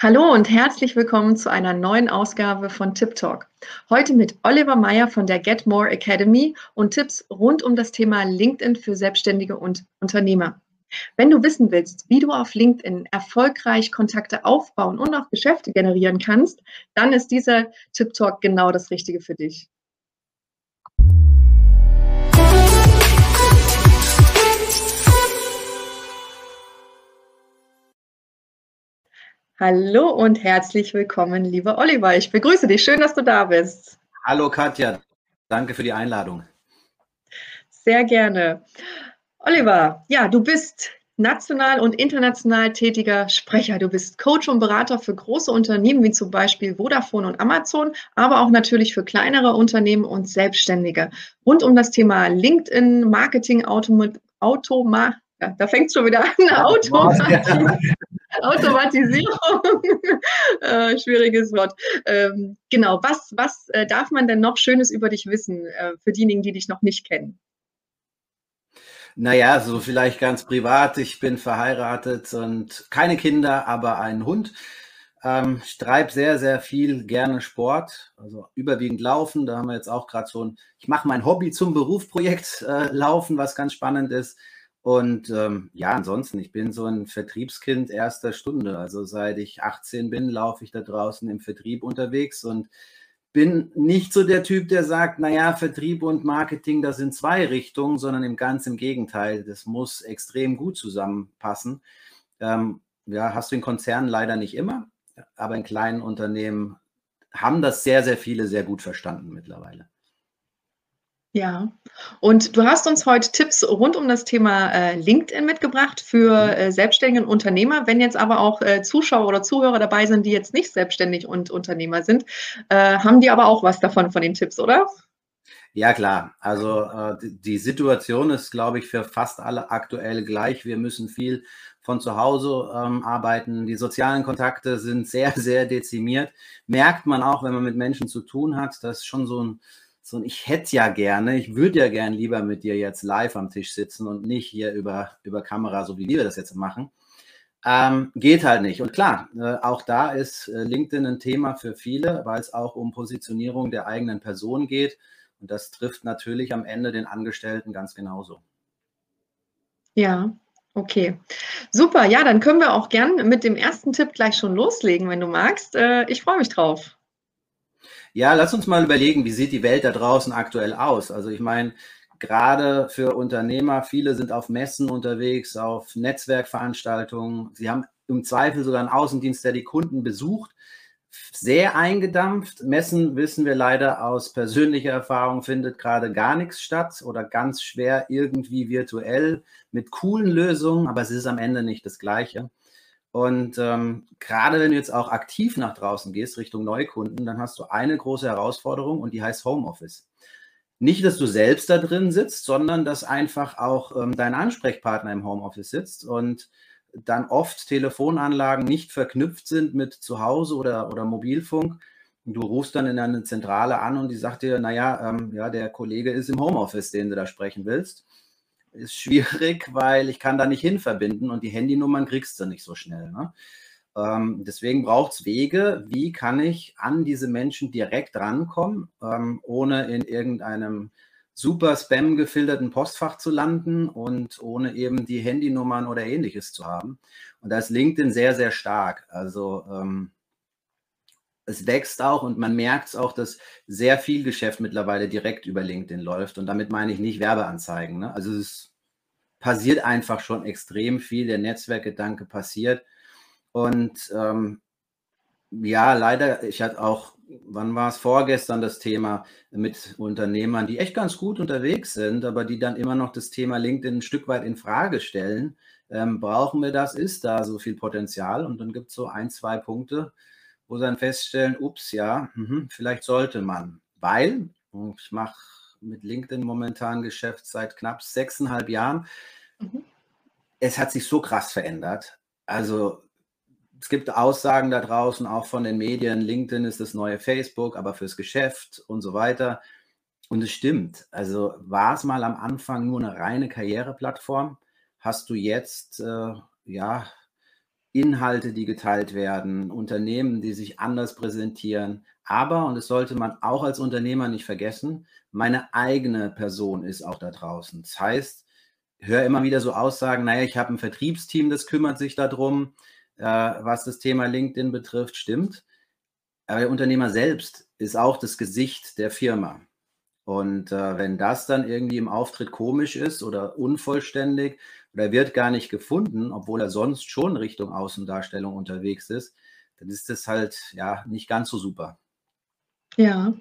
Hallo und herzlich willkommen zu einer neuen Ausgabe von Tip Talk. Heute mit Oliver Meyer von der Get More Academy und Tipps rund um das Thema LinkedIn für Selbstständige und Unternehmer. Wenn du wissen willst, wie du auf LinkedIn erfolgreich Kontakte aufbauen und auch Geschäfte generieren kannst, dann ist dieser Tip Talk genau das Richtige für dich. Hallo und herzlich willkommen, lieber Oliver. Ich begrüße dich. Schön, dass du da bist. Hallo Katja, danke für die Einladung. Sehr gerne. Oliver, ja, du bist national und international tätiger Sprecher. Du bist Coach und Berater für große Unternehmen wie zum Beispiel Vodafone und Amazon, aber auch natürlich für kleinere Unternehmen und Selbstständige. Rund um das Thema LinkedIn, Marketing, Automa, Automa ja, da fängt es schon wieder an, Automatisierung. Automatisierung. äh, schwieriges Wort. Ähm, genau, was, was äh, darf man denn noch Schönes über dich wissen, äh, für diejenigen, die dich noch nicht kennen? Naja, so vielleicht ganz privat. Ich bin verheiratet und keine Kinder, aber einen Hund. Ähm, ich treibe sehr, sehr viel gerne Sport, also überwiegend Laufen. Da haben wir jetzt auch gerade so ein, ich mache mein Hobby zum Berufsprojekt äh, Laufen, was ganz spannend ist. Und ähm, ja, ansonsten, ich bin so ein Vertriebskind erster Stunde. Also seit ich 18 bin, laufe ich da draußen im Vertrieb unterwegs und bin nicht so der Typ, der sagt, naja, Vertrieb und Marketing, das sind zwei Richtungen, sondern im ganz im Gegenteil. Das muss extrem gut zusammenpassen. Ähm, ja, hast du in Konzernen leider nicht immer, aber in kleinen Unternehmen haben das sehr, sehr viele sehr gut verstanden mittlerweile. Ja, und du hast uns heute Tipps rund um das Thema äh, LinkedIn mitgebracht für mhm. äh, selbstständige Unternehmer. Wenn jetzt aber auch äh, Zuschauer oder Zuhörer dabei sind, die jetzt nicht selbstständig und Unternehmer sind, äh, haben die aber auch was davon von den Tipps, oder? Ja, klar. Also äh, die Situation ist, glaube ich, für fast alle aktuell gleich. Wir müssen viel von zu Hause ähm, arbeiten. Die sozialen Kontakte sind sehr, sehr dezimiert. Merkt man auch, wenn man mit Menschen zu tun hat, dass schon so ein so, ich hätte ja gerne, ich würde ja gern lieber mit dir jetzt live am Tisch sitzen und nicht hier über, über Kamera, so wie wir das jetzt machen. Ähm, geht halt nicht. Und klar, äh, auch da ist äh, LinkedIn ein Thema für viele, weil es auch um Positionierung der eigenen Person geht. Und das trifft natürlich am Ende den Angestellten ganz genauso. Ja, okay. Super. Ja, dann können wir auch gern mit dem ersten Tipp gleich schon loslegen, wenn du magst. Äh, ich freue mich drauf. Ja, lass uns mal überlegen, wie sieht die Welt da draußen aktuell aus? Also ich meine, gerade für Unternehmer, viele sind auf Messen unterwegs, auf Netzwerkveranstaltungen. Sie haben im Zweifel sogar einen Außendienst, der die Kunden besucht. Sehr eingedampft. Messen, wissen wir leider aus persönlicher Erfahrung, findet gerade gar nichts statt oder ganz schwer irgendwie virtuell mit coolen Lösungen, aber es ist am Ende nicht das Gleiche. Und ähm, gerade wenn du jetzt auch aktiv nach draußen gehst, Richtung Neukunden, dann hast du eine große Herausforderung und die heißt Homeoffice. Nicht, dass du selbst da drin sitzt, sondern dass einfach auch ähm, dein Ansprechpartner im Homeoffice sitzt und dann oft Telefonanlagen nicht verknüpft sind mit Zuhause oder, oder Mobilfunk. Du rufst dann in eine Zentrale an und die sagt dir, naja, ähm, ja, der Kollege ist im Homeoffice, den du da sprechen willst ist schwierig, weil ich kann da nicht hin verbinden und die Handynummern kriegst du nicht so schnell. Ne? Ähm, deswegen braucht es Wege, wie kann ich an diese Menschen direkt rankommen, ähm, ohne in irgendeinem super Spam gefilterten Postfach zu landen und ohne eben die Handynummern oder ähnliches zu haben. Und da ist LinkedIn sehr, sehr stark. Also ähm, es wächst auch und man merkt es auch, dass sehr viel Geschäft mittlerweile direkt über LinkedIn läuft. Und damit meine ich nicht Werbeanzeigen. Ne? Also es passiert einfach schon extrem viel. Der Netzwerkgedanke passiert. Und ähm, ja, leider, ich hatte auch, wann war es vorgestern, das Thema mit Unternehmern, die echt ganz gut unterwegs sind, aber die dann immer noch das Thema LinkedIn ein Stück weit in Frage stellen. Ähm, brauchen wir das? Ist da so viel Potenzial? Und dann gibt es so ein, zwei Punkte, wo sie dann feststellen, ups, ja, mh, vielleicht sollte man. Weil, ich mache mit LinkedIn momentan Geschäft seit knapp sechseinhalb Jahren. Mhm. Es hat sich so krass verändert. Also es gibt Aussagen da draußen, auch von den Medien, LinkedIn ist das neue Facebook, aber fürs Geschäft und so weiter. Und es stimmt. Also war es mal am Anfang nur eine reine Karriereplattform, hast du jetzt äh, ja Inhalte, die geteilt werden, Unternehmen, die sich anders präsentieren. Aber, und das sollte man auch als Unternehmer nicht vergessen, meine eigene Person ist auch da draußen. Das heißt, ich höre immer wieder so Aussagen, naja, ich habe ein Vertriebsteam, das kümmert sich darum, äh, was das Thema LinkedIn betrifft, stimmt. Aber der Unternehmer selbst ist auch das Gesicht der Firma. Und äh, wenn das dann irgendwie im Auftritt komisch ist oder unvollständig oder wird gar nicht gefunden, obwohl er sonst schon Richtung Außendarstellung unterwegs ist, dann ist das halt ja nicht ganz so super. Ja,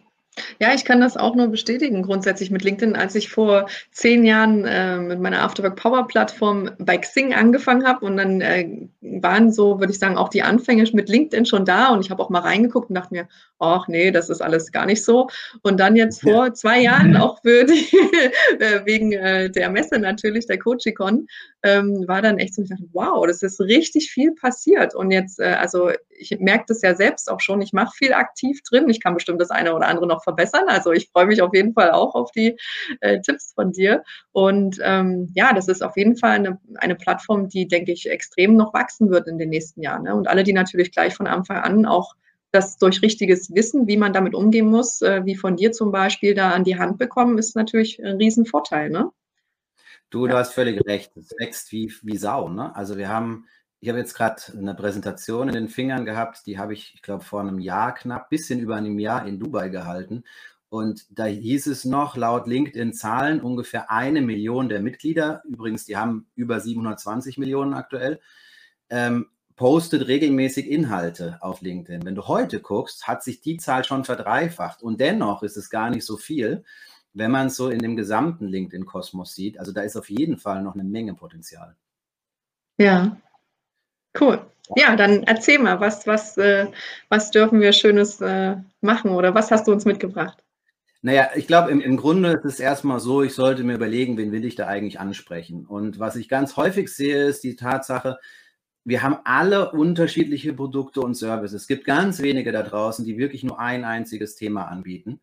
ja, ich kann das auch nur bestätigen, grundsätzlich mit LinkedIn. Als ich vor zehn Jahren äh, mit meiner Afterwork Power Plattform bei Xing angefangen habe und dann äh, waren so, würde ich sagen, auch die Anfänge mit LinkedIn schon da und ich habe auch mal reingeguckt und dachte mir, ach nee, das ist alles gar nicht so. Und dann jetzt vor ja. zwei Jahren, auch für die, äh, wegen äh, der Messe natürlich, der Coachicon, ähm, war dann echt so, ich dachte, wow, das ist richtig viel passiert. Und jetzt, äh, also ich merke das ja selbst auch schon, ich mache viel aktiv drin. Ich kann bestimmt das eine oder andere noch verbessern. Also ich freue mich auf jeden Fall auch auf die äh, Tipps von dir. Und ähm, ja, das ist auf jeden Fall eine, eine Plattform, die, denke ich, extrem noch wachsen wird in den nächsten Jahren. Ne? Und alle, die natürlich gleich von Anfang an auch das durch richtiges Wissen, wie man damit umgehen muss, äh, wie von dir zum Beispiel, da an die Hand bekommen, ist natürlich ein Riesenvorteil. Ne? Du, du hast völlig recht. Es wächst wie, wie Sau. Ne? Also wir haben ich habe jetzt gerade eine Präsentation in den Fingern gehabt, die habe ich, ich glaube, vor einem Jahr knapp, bisschen über einem Jahr in Dubai gehalten. Und da hieß es noch, laut LinkedIn-Zahlen, ungefähr eine Million der Mitglieder, übrigens, die haben über 720 Millionen aktuell, ähm, postet regelmäßig Inhalte auf LinkedIn. Wenn du heute guckst, hat sich die Zahl schon verdreifacht. Und dennoch ist es gar nicht so viel, wenn man es so in dem gesamten LinkedIn-Kosmos sieht. Also da ist auf jeden Fall noch eine Menge Potenzial. Ja, Cool. Ja, dann erzähl mal, was, was, äh, was dürfen wir Schönes äh, machen oder was hast du uns mitgebracht? Naja, ich glaube, im, im Grunde ist es erstmal so, ich sollte mir überlegen, wen will ich da eigentlich ansprechen. Und was ich ganz häufig sehe, ist die Tatsache, wir haben alle unterschiedliche Produkte und Services. Es gibt ganz wenige da draußen, die wirklich nur ein einziges Thema anbieten.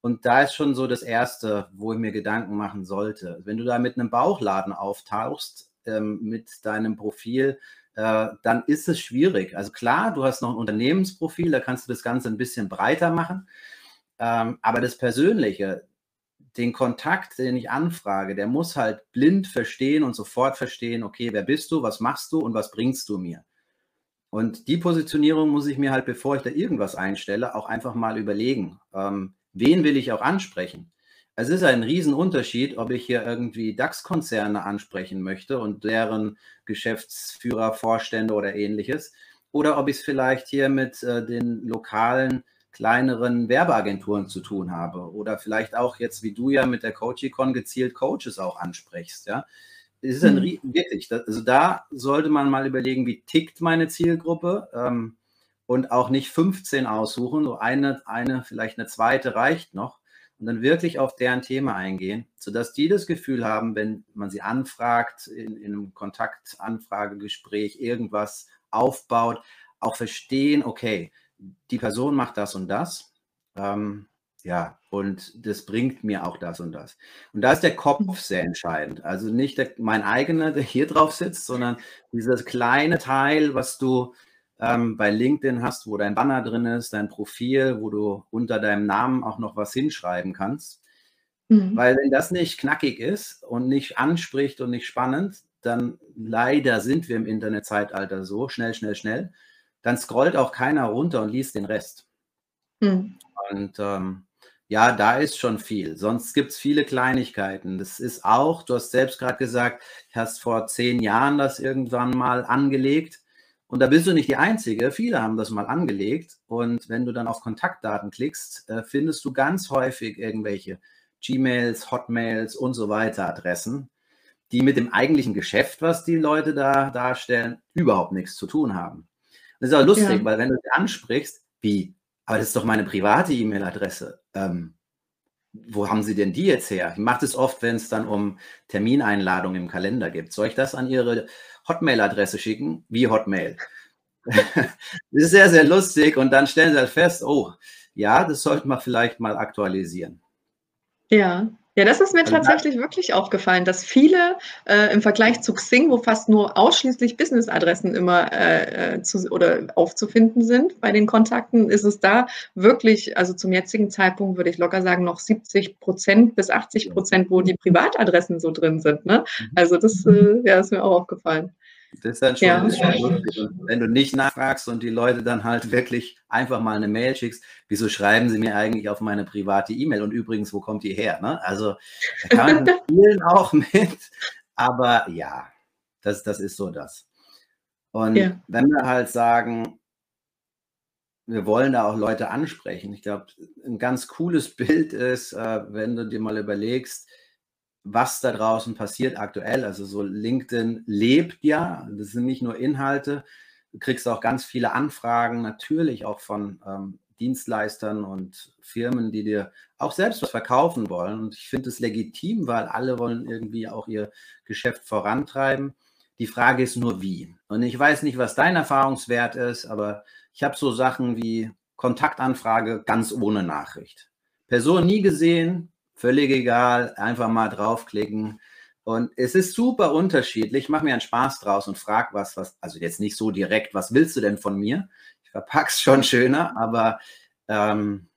Und da ist schon so das Erste, wo ich mir Gedanken machen sollte. Wenn du da mit einem Bauchladen auftauchst, ähm, mit deinem Profil, äh, dann ist es schwierig. Also klar, du hast noch ein Unternehmensprofil, da kannst du das Ganze ein bisschen breiter machen. Ähm, aber das Persönliche, den Kontakt, den ich anfrage, der muss halt blind verstehen und sofort verstehen, okay, wer bist du, was machst du und was bringst du mir? Und die Positionierung muss ich mir halt, bevor ich da irgendwas einstelle, auch einfach mal überlegen. Ähm, wen will ich auch ansprechen? Es ist ein Riesenunterschied, ob ich hier irgendwie DAX-Konzerne ansprechen möchte und deren Geschäftsführer, Vorstände oder ähnliches, oder ob ich es vielleicht hier mit äh, den lokalen, kleineren Werbeagenturen zu tun habe oder vielleicht auch jetzt wie du ja mit der Coachicon gezielt Coaches auch ansprichst, ja. Es ist ein mhm. wirklich, also da sollte man mal überlegen, wie tickt meine Zielgruppe ähm, und auch nicht 15 aussuchen, so eine, eine, vielleicht eine zweite reicht noch und dann wirklich auf deren Thema eingehen, sodass die das Gefühl haben, wenn man sie anfragt, in, in einem Kontaktanfragegespräch irgendwas aufbaut, auch verstehen, okay, die Person macht das und das. Ähm, ja, und das bringt mir auch das und das. Und da ist der Kopf mhm. sehr entscheidend. Also nicht der, mein eigener, der hier drauf sitzt, sondern dieses kleine Teil, was du ähm, bei LinkedIn hast, wo dein Banner drin ist, dein Profil, wo du unter deinem Namen auch noch was hinschreiben kannst. Mhm. Weil wenn das nicht knackig ist und nicht anspricht und nicht spannend, dann leider sind wir im Internetzeitalter so, schnell, schnell, schnell, dann scrollt auch keiner runter und liest den Rest. Mhm. Und ähm, ja, da ist schon viel. Sonst gibt es viele Kleinigkeiten. Das ist auch, du hast selbst gerade gesagt, du hast vor zehn Jahren das irgendwann mal angelegt. Und da bist du nicht die Einzige. Viele haben das mal angelegt. Und wenn du dann auf Kontaktdaten klickst, äh, findest du ganz häufig irgendwelche Gmails, Hotmails und so weiter Adressen, die mit dem eigentlichen Geschäft, was die Leute da darstellen, überhaupt nichts zu tun haben. Das ist auch lustig, ja. weil wenn du sie ansprichst, wie, aber das ist doch meine private E-Mail-Adresse. Ähm, wo haben Sie denn die jetzt her? Ich mache das oft, wenn es dann um Termineinladungen im Kalender gibt. Soll ich das an Ihre Hotmail-Adresse schicken? Wie Hotmail? das ist sehr, sehr lustig und dann stellen Sie halt fest, oh, ja, das sollte man vielleicht mal aktualisieren. Ja, Ja, das ist mir also tatsächlich wirklich aufgefallen, dass viele äh, im Vergleich zu Xing, wo fast nur ausschließlich Business-Adressen immer äh, äh, zu, oder aufzufinden sind bei den Kontakten, ist es da wirklich, also zum jetzigen Zeitpunkt würde ich locker sagen, noch 70 Prozent bis 80 Prozent, wo die Privatadressen so drin sind. Ne? Mhm. Also das äh, ja, ist mir auch aufgefallen. Das ist dann schon, ja. wenn du nicht nachfragst und die Leute dann halt wirklich einfach mal eine Mail schickst, wieso schreiben sie mir eigentlich auf meine private E-Mail und übrigens, wo kommt die her? Ne? Also da kann man spielen auch mit, aber ja, das, das ist so das. Und ja. wenn wir halt sagen, wir wollen da auch Leute ansprechen. Ich glaube, ein ganz cooles Bild ist, äh, wenn du dir mal überlegst, was da draußen passiert aktuell. Also so LinkedIn lebt ja, das sind nicht nur Inhalte, du kriegst auch ganz viele Anfragen, natürlich auch von ähm, Dienstleistern und Firmen, die dir auch selbst was verkaufen wollen. Und ich finde es legitim, weil alle wollen irgendwie auch ihr Geschäft vorantreiben. Die Frage ist nur wie. Und ich weiß nicht, was dein Erfahrungswert ist, aber ich habe so Sachen wie Kontaktanfrage ganz ohne Nachricht. Person nie gesehen, völlig egal, einfach mal draufklicken. Und es ist super unterschiedlich. Mach mir einen Spaß draus und frag was, was, also jetzt nicht so direkt, was willst du denn von mir? Ich verpack's schon schöner, aber ähm,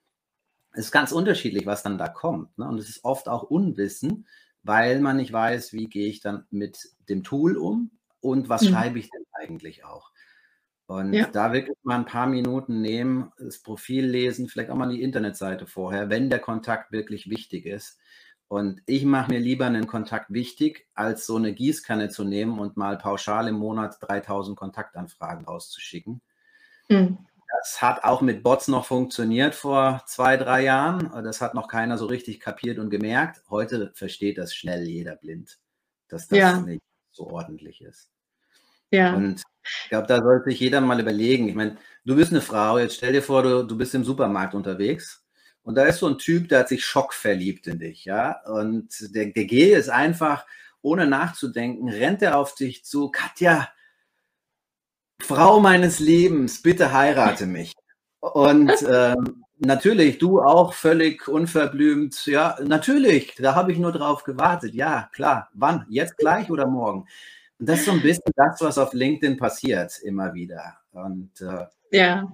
es ist ganz unterschiedlich, was dann da kommt. Ne? Und es ist oft auch Unwissen, weil man nicht weiß, wie gehe ich dann mit dem Tool um und was mhm. schreibe ich denn eigentlich auch. Und ja. da wirklich mal ein paar Minuten nehmen, das Profil lesen, vielleicht auch mal die Internetseite vorher, wenn der Kontakt wirklich wichtig ist. Und ich mache mir lieber einen Kontakt wichtig, als so eine Gießkanne zu nehmen und mal pauschal im Monat 3000 Kontaktanfragen rauszuschicken. Mhm. Das hat auch mit Bots noch funktioniert vor zwei, drei Jahren. Das hat noch keiner so richtig kapiert und gemerkt. Heute versteht das schnell jeder blind, dass das ja. nicht so ordentlich ist. Ja. Und ich glaube, da sollte sich jeder mal überlegen. Ich meine, du bist eine Frau, jetzt stell dir vor, du, du bist im Supermarkt unterwegs und da ist so ein Typ, der hat sich schockverliebt in dich, ja. Und der, der G ist einfach, ohne nachzudenken, rennt er auf dich zu, Katja, Frau meines Lebens, bitte heirate mich. Und ähm, natürlich, du auch völlig unverblümt, ja, natürlich, da habe ich nur drauf gewartet. Ja, klar. Wann? Jetzt gleich oder morgen? Und das ist so ein bisschen das, was auf LinkedIn passiert, immer wieder. Und äh, ja.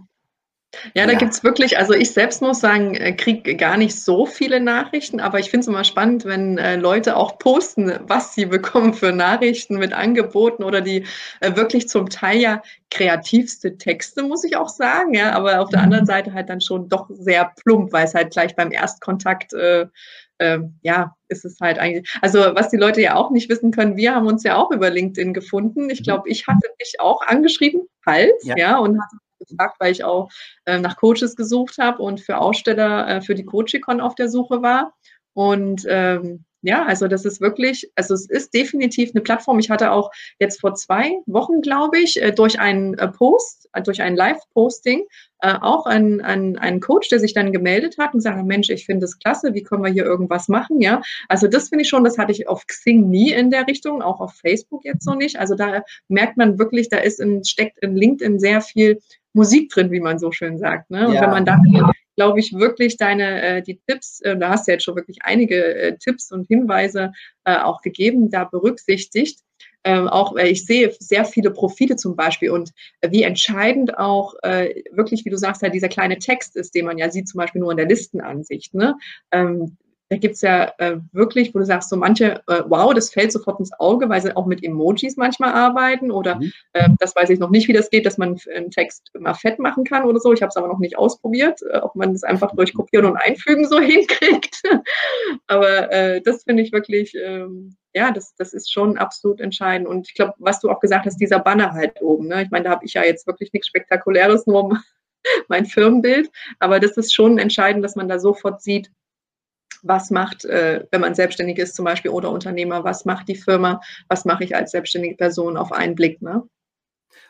Ja, da ja. gibt es wirklich, also ich selbst muss sagen, äh, kriege gar nicht so viele Nachrichten, aber ich finde es immer spannend, wenn äh, Leute auch posten, was sie bekommen für Nachrichten mit Angeboten oder die äh, wirklich zum Teil ja kreativste Texte, muss ich auch sagen, ja, aber auf der anderen mhm. Seite halt dann schon doch sehr plump, weil es halt gleich beim Erstkontakt äh, ähm, ja, ist es halt eigentlich. Also, was die Leute ja auch nicht wissen können, wir haben uns ja auch über LinkedIn gefunden. Ich mhm. glaube, ich hatte dich auch angeschrieben, Hals, ja, ja und hatte gefragt, weil ich auch äh, nach Coaches gesucht habe und für Aussteller äh, für die Coachicon auf der Suche war. Und ähm, ja, also das ist wirklich, also es ist definitiv eine Plattform. Ich hatte auch jetzt vor zwei Wochen, glaube ich, äh, durch einen äh, Post, äh, durch ein Live-Posting, auch einen, einen, einen Coach, der sich dann gemeldet hat und sagt, Mensch, ich finde das klasse, wie können wir hier irgendwas machen? Ja, also das finde ich schon, das hatte ich auf Xing nie in der Richtung, auch auf Facebook jetzt noch nicht. Also da merkt man wirklich, da ist in, steckt in LinkedIn sehr viel Musik drin, wie man so schön sagt. Ne? Und ja. wenn man da glaube ich, wirklich deine, äh, die Tipps, äh, da hast du jetzt schon wirklich einige äh, Tipps und Hinweise äh, auch gegeben, da berücksichtigt. Ähm, auch äh, ich sehe sehr viele Profile zum Beispiel und äh, wie entscheidend auch äh, wirklich, wie du sagst, halt dieser kleine Text ist, den man ja sieht, zum Beispiel nur in der Listenansicht. Ne? Ähm, da gibt es ja äh, wirklich, wo du sagst, so manche, äh, wow, das fällt sofort ins Auge, weil sie auch mit Emojis manchmal arbeiten oder mhm. äh, das weiß ich noch nicht, wie das geht, dass man einen Text immer fett machen kann oder so. Ich habe es aber noch nicht ausprobiert, äh, ob man das einfach durch Kopieren und Einfügen so hinkriegt. aber äh, das finde ich wirklich, ähm, ja, das, das ist schon absolut entscheidend. Und ich glaube, was du auch gesagt hast, dieser Banner halt oben. Ne? Ich meine, da habe ich ja jetzt wirklich nichts Spektakuläres, nur mein Firmenbild. Aber das ist schon entscheidend, dass man da sofort sieht, was macht, äh, wenn man selbstständig ist zum Beispiel oder Unternehmer, was macht die Firma, was mache ich als selbstständige Person auf einen Blick. Ne?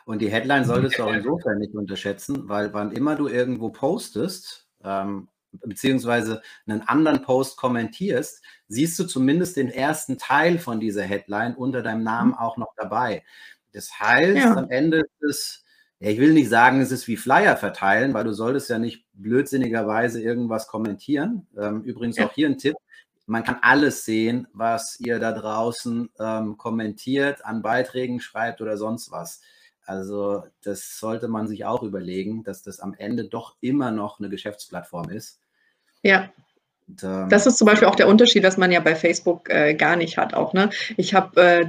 Und die Headline solltest du auch insofern nicht unterschätzen, weil wann immer du irgendwo postest, ähm, beziehungsweise einen anderen Post kommentierst, siehst du zumindest den ersten Teil von dieser Headline unter deinem Namen mhm. auch noch dabei. Das heißt, ja. am Ende ist es ja, ich will nicht sagen, es ist wie Flyer verteilen, weil du solltest ja nicht blödsinnigerweise irgendwas kommentieren. Ähm, übrigens ja. auch hier ein Tipp. man kann alles sehen, was ihr da draußen ähm, kommentiert, an Beiträgen schreibt oder sonst was. Also das sollte man sich auch überlegen, dass das am Ende doch immer noch eine Geschäftsplattform ist. Ja. Und, ähm, das ist zum Beispiel auch der Unterschied, was man ja bei Facebook äh, gar nicht hat. Auch ne, ich habe äh,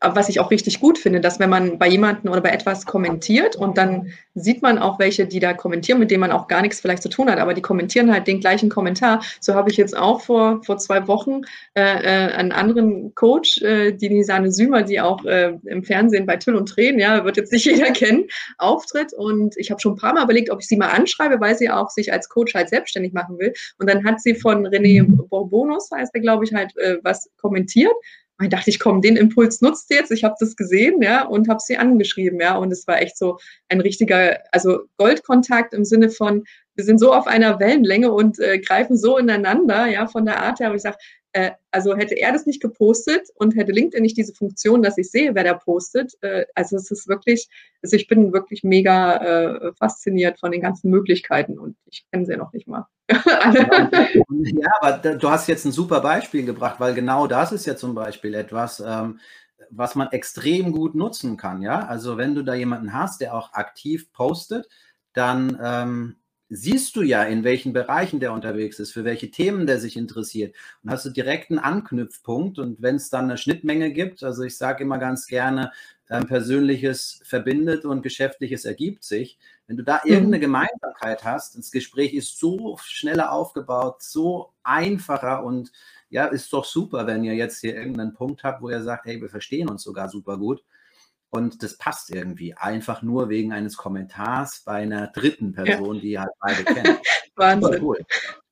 was ich auch richtig gut finde, dass wenn man bei jemandem oder bei etwas kommentiert und dann sieht man auch welche, die da kommentieren, mit denen man auch gar nichts vielleicht zu tun hat, aber die kommentieren halt den gleichen Kommentar. So habe ich jetzt auch vor, vor zwei Wochen äh, äh, einen anderen Coach, äh, die Nisane Sümer, die auch äh, im Fernsehen bei Tüll und Tränen, ja, wird jetzt nicht jeder kennen, auftritt. Und ich habe schon ein paar Mal überlegt, ob ich sie mal anschreibe, weil sie auch sich als Coach halt selbstständig machen will. Und dann hat sie von René Bourbonus, heißt er, glaube ich, halt äh, was kommentiert. Und ich dachte ich, komm, den Impuls nutzt jetzt. Ich habe das gesehen, ja, und habe sie angeschrieben, ja. Und es war echt so ein richtiger, also Goldkontakt im Sinne von, wir sind so auf einer Wellenlänge und äh, greifen so ineinander, ja, von der Art her. Aber ich sage, äh, also hätte er das nicht gepostet und hätte LinkedIn nicht diese Funktion, dass ich sehe, wer da postet. Äh, also es ist wirklich, also ich bin wirklich mega äh, fasziniert von den ganzen Möglichkeiten und ich kenne sie ja noch nicht mal. ja, aber du hast jetzt ein super Beispiel gebracht, weil genau das ist ja zum Beispiel etwas, ähm, was man extrem gut nutzen kann. Ja, also wenn du da jemanden hast, der auch aktiv postet, dann ähm, siehst du ja, in welchen Bereichen der unterwegs ist, für welche Themen der sich interessiert. Und hast du direkt einen Anknüpfpunkt. Und wenn es dann eine Schnittmenge gibt, also ich sage immer ganz gerne, ähm, Persönliches verbindet und Geschäftliches ergibt sich. Wenn du da mhm. irgendeine Gemeinsamkeit hast, das Gespräch ist so schneller aufgebaut, so einfacher und ja, ist doch super, wenn ihr jetzt hier irgendeinen Punkt habt, wo ihr sagt, hey, wir verstehen uns sogar super gut. Und das passt irgendwie einfach nur wegen eines Kommentars bei einer dritten Person, ja. die halt beide kennen. Wahnsinn. Cool.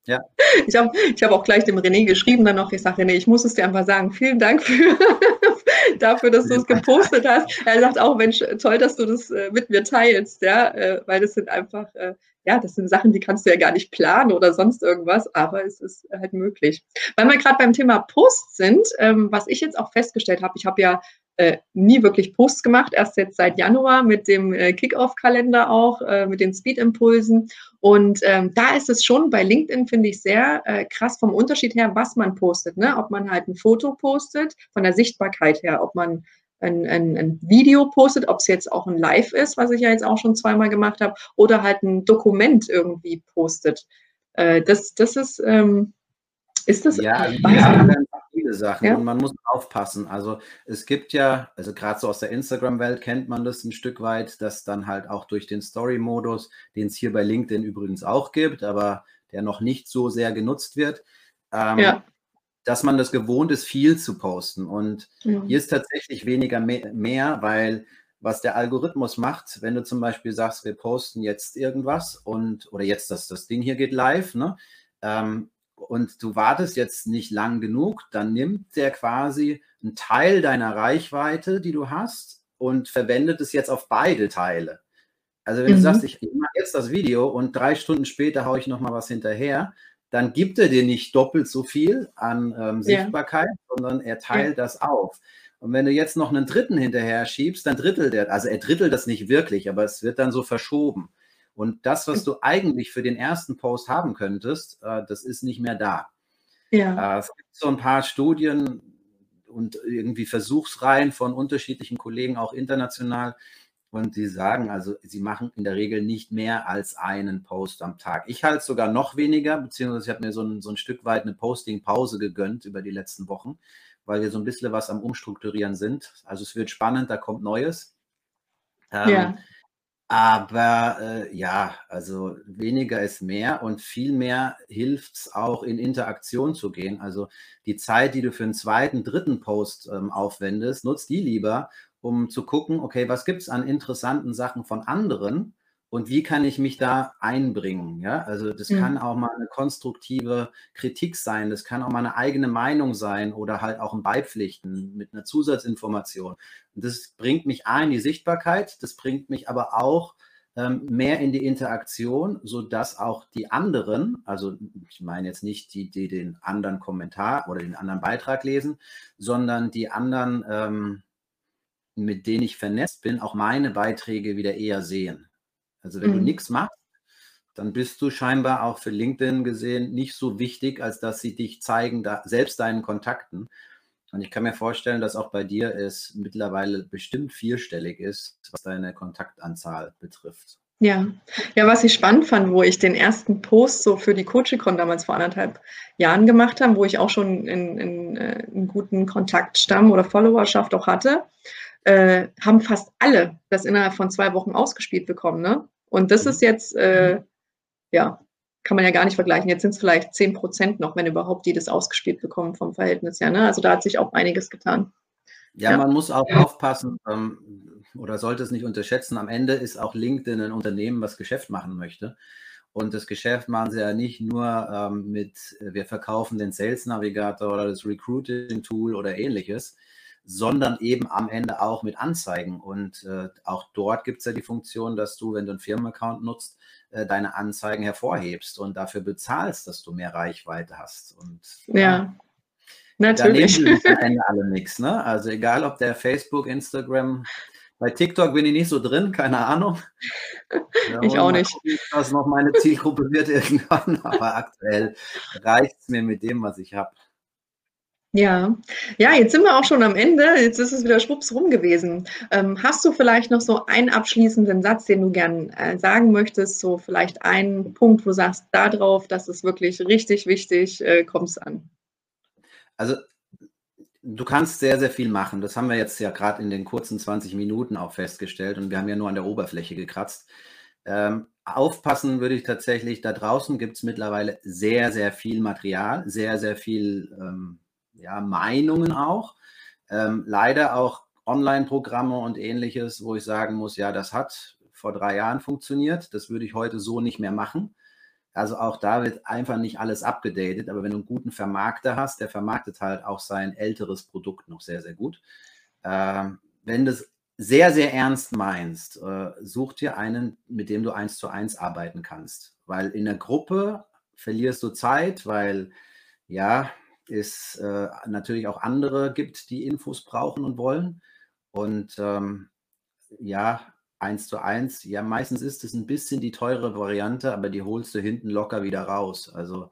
Ja. Ich habe ich hab auch gleich dem René geschrieben dann noch, ich sage, René, ich muss es dir einfach sagen, vielen Dank für, dafür, dass du es gepostet hast. Er sagt auch, Mensch, toll, dass du das äh, mit mir teilst, ja, äh, weil das sind einfach, äh, ja, das sind Sachen, die kannst du ja gar nicht planen oder sonst irgendwas, aber es ist halt möglich. Weil wir gerade beim Thema Post sind, ähm, was ich jetzt auch festgestellt habe, ich habe ja äh, nie wirklich Posts gemacht, erst jetzt seit Januar mit dem äh, Kickoff-Kalender auch, äh, mit den Speed-Impulsen. Und ähm, da ist es schon bei LinkedIn, finde ich, sehr äh, krass vom Unterschied her, was man postet. Ne? Ob man halt ein Foto postet, von der Sichtbarkeit her, ob man ein, ein, ein Video postet, ob es jetzt auch ein Live ist, was ich ja jetzt auch schon zweimal gemacht habe, oder halt ein Dokument irgendwie postet. Äh, das, das ist, ähm, ist das? Ja, ja viele Sachen ja. und man muss aufpassen. Also es gibt ja, also gerade so aus der Instagram-Welt kennt man das ein Stück weit, dass dann halt auch durch den Story-Modus, den es hier bei LinkedIn übrigens auch gibt, aber der noch nicht so sehr genutzt wird, ähm, ja. dass man das gewohnt ist, viel zu posten. Und ja. hier ist tatsächlich weniger mehr, weil was der Algorithmus macht, wenn du zum Beispiel sagst, wir posten jetzt irgendwas und oder jetzt das, das Ding hier geht live, ne? Ähm, und du wartest jetzt nicht lang genug, dann nimmt der quasi einen Teil deiner Reichweite, die du hast, und verwendet es jetzt auf beide Teile. Also wenn mhm. du sagst, ich mache jetzt das Video und drei Stunden später haue ich nochmal was hinterher, dann gibt er dir nicht doppelt so viel an ähm, Sichtbarkeit, ja. sondern er teilt ja. das auf. Und wenn du jetzt noch einen dritten hinterher schiebst, dann drittelt er, also er drittelt das nicht wirklich, aber es wird dann so verschoben. Und das, was du eigentlich für den ersten Post haben könntest, äh, das ist nicht mehr da. Ja. Äh, es gibt so ein paar Studien und irgendwie Versuchsreihen von unterschiedlichen Kollegen, auch international. Und die sagen, also sie machen in der Regel nicht mehr als einen Post am Tag. Ich halte sogar noch weniger, beziehungsweise ich habe mir so ein, so ein Stück weit eine Posting-Pause gegönnt über die letzten Wochen, weil wir so ein bisschen was am Umstrukturieren sind. Also es wird spannend, da kommt Neues. Ähm, ja. Aber äh, ja, also weniger ist mehr und viel mehr hilft es auch in Interaktion zu gehen. Also die Zeit, die du für einen zweiten, dritten Post ähm, aufwendest, nutzt die lieber, um zu gucken, okay, was gibt es an interessanten Sachen von anderen und wie kann ich mich da einbringen? Ja, also das mhm. kann auch mal eine konstruktive Kritik sein, das kann auch mal eine eigene Meinung sein oder halt auch ein Beipflichten mit einer Zusatzinformation. Und das bringt mich A in die Sichtbarkeit, das bringt mich aber auch ähm, mehr in die Interaktion, sodass auch die anderen, also ich meine jetzt nicht die, die den anderen Kommentar oder den anderen Beitrag lesen, sondern die anderen, ähm, mit denen ich vernetzt bin, auch meine Beiträge wieder eher sehen. Also wenn mhm. du nichts machst dann bist du scheinbar auch für LinkedIn gesehen nicht so wichtig, als dass sie dich zeigen, da, selbst deinen Kontakten. Und ich kann mir vorstellen, dass auch bei dir es mittlerweile bestimmt vierstellig ist, was deine Kontaktanzahl betrifft. Ja, ja, was ich spannend fand, wo ich den ersten Post so für die Coachicon damals vor anderthalb Jahren gemacht habe, wo ich auch schon in, in, äh, einen guten Kontaktstamm oder Followerschaft auch hatte, äh, haben fast alle das innerhalb von zwei Wochen ausgespielt bekommen. Ne? Und das mhm. ist jetzt, äh, ja, kann man ja gar nicht vergleichen. Jetzt sind es vielleicht zehn Prozent noch, wenn überhaupt die das ausgespielt bekommen vom Verhältnis her. Ne? Also da hat sich auch einiges getan. Ja, ja. man muss auch aufpassen ähm, oder sollte es nicht unterschätzen. Am Ende ist auch LinkedIn ein Unternehmen, was Geschäft machen möchte. Und das Geschäft machen sie ja nicht nur ähm, mit, äh, wir verkaufen den Sales Navigator oder das Recruiting Tool oder ähnliches, sondern eben am Ende auch mit Anzeigen. Und äh, auch dort gibt es ja die Funktion, dass du, wenn du einen Firmenaccount nutzt, äh, deine Anzeigen hervorhebst und dafür bezahlst, dass du mehr Reichweite hast. Und ja. Natürlich. Da nehmen am Ende alle nichts. Ne? Also egal, ob der Facebook, Instagram, bei TikTok bin ich nicht so drin, keine Ahnung. Ja, ich auch nicht. Gucken, was noch meine Zielgruppe wird irgendwann, aber aktuell reicht es mir mit dem, was ich habe. Ja, ja, jetzt sind wir auch schon am Ende. Jetzt ist es wieder schwupps rum gewesen. Ähm, hast du vielleicht noch so einen abschließenden Satz, den du gern äh, sagen möchtest? So vielleicht einen Punkt, wo du sagst, da drauf, das ist wirklich richtig wichtig, äh, kommt es an. Also du kannst sehr, sehr viel machen. Das haben wir jetzt ja gerade in den kurzen 20 Minuten auch festgestellt und wir haben ja nur an der Oberfläche gekratzt. Ähm, aufpassen würde ich tatsächlich, da draußen gibt es mittlerweile sehr, sehr viel Material, sehr, sehr viel ähm, ja, Meinungen auch. Ähm, leider auch Online-Programme und ähnliches, wo ich sagen muss, ja, das hat vor drei Jahren funktioniert, das würde ich heute so nicht mehr machen. Also auch da wird einfach nicht alles abgedatet, aber wenn du einen guten Vermarkter hast, der vermarktet halt auch sein älteres Produkt noch sehr, sehr gut. Ähm, wenn du es sehr, sehr ernst meinst, äh, such dir einen, mit dem du eins zu eins arbeiten kannst. Weil in der Gruppe verlierst du Zeit, weil ja, es äh, natürlich auch andere gibt, die Infos brauchen und wollen. Und ähm, ja, eins zu eins, ja, meistens ist es ein bisschen die teure Variante, aber die holst du hinten locker wieder raus. Also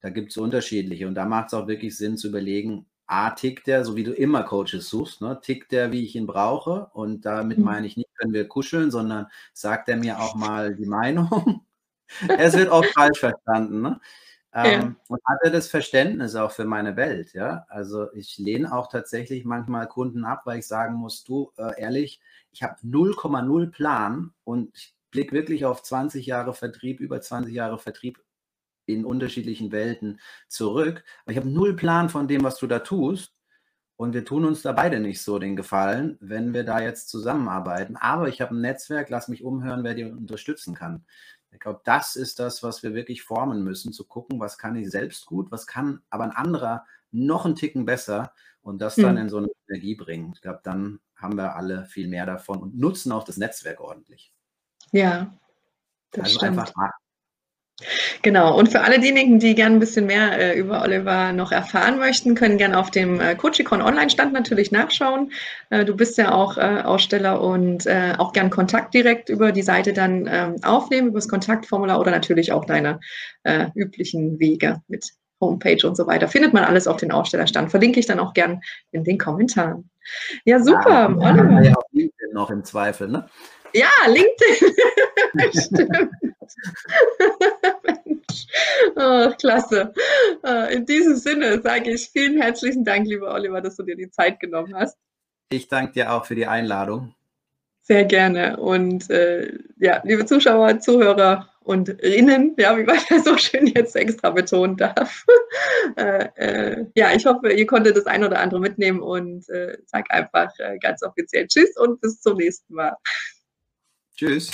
da gibt es unterschiedliche. Und da macht es auch wirklich Sinn zu überlegen, A, tickt der, so wie du immer Coaches suchst, ne? tickt der, wie ich ihn brauche. Und damit mhm. meine ich nicht, können wir kuscheln, sondern sagt er mir auch mal die Meinung. es wird oft falsch verstanden. Ne? Ähm, ja. Und hatte das Verständnis auch für meine Welt, ja. Also ich lehne auch tatsächlich manchmal Kunden ab, weil ich sagen muss, du, äh, ehrlich, ich habe 0,0 Plan und ich blicke wirklich auf 20 Jahre Vertrieb, über 20 Jahre Vertrieb in unterschiedlichen Welten zurück. Aber ich habe null Plan von dem, was du da tust. Und wir tun uns da beide nicht so den Gefallen, wenn wir da jetzt zusammenarbeiten. Aber ich habe ein Netzwerk, lass mich umhören, wer dir unterstützen kann. Ich glaube, das ist das, was wir wirklich formen müssen, zu gucken, was kann ich selbst gut, was kann aber ein anderer noch einen Ticken besser und das dann mhm. in so eine Energie bringen. Ich glaube, dann haben wir alle viel mehr davon und nutzen auch das Netzwerk ordentlich. Ja, das also stimmt. einfach. Genau, und für alle diejenigen, die gerne ein bisschen mehr äh, über Oliver noch erfahren möchten, können gerne auf dem äh, Coachicon Online-Stand natürlich nachschauen. Äh, du bist ja auch äh, Aussteller und äh, auch gern Kontakt direkt über die Seite dann ähm, aufnehmen, über das Kontaktformular oder natürlich auch deine äh, üblichen Wege mit Homepage und so weiter. Findet man alles auf den Ausstellerstand. Verlinke ich dann auch gern in den Kommentaren. Ja, super. Ja, Oliver. Ja, auch LinkedIn noch im Zweifel, ne? Ja, LinkedIn. Stimmt. Oh, klasse. Äh, in diesem Sinne sage ich vielen herzlichen Dank, lieber Oliver, dass du dir die Zeit genommen hast. Ich danke dir auch für die Einladung. Sehr gerne. Und äh, ja, liebe Zuschauer, Zuhörer und Innen, ja, wie man das so schön jetzt extra betonen darf. äh, äh, ja, ich hoffe, ihr konntet das ein oder andere mitnehmen und äh, sag einfach äh, ganz offiziell Tschüss und bis zum nächsten Mal. Tschüss.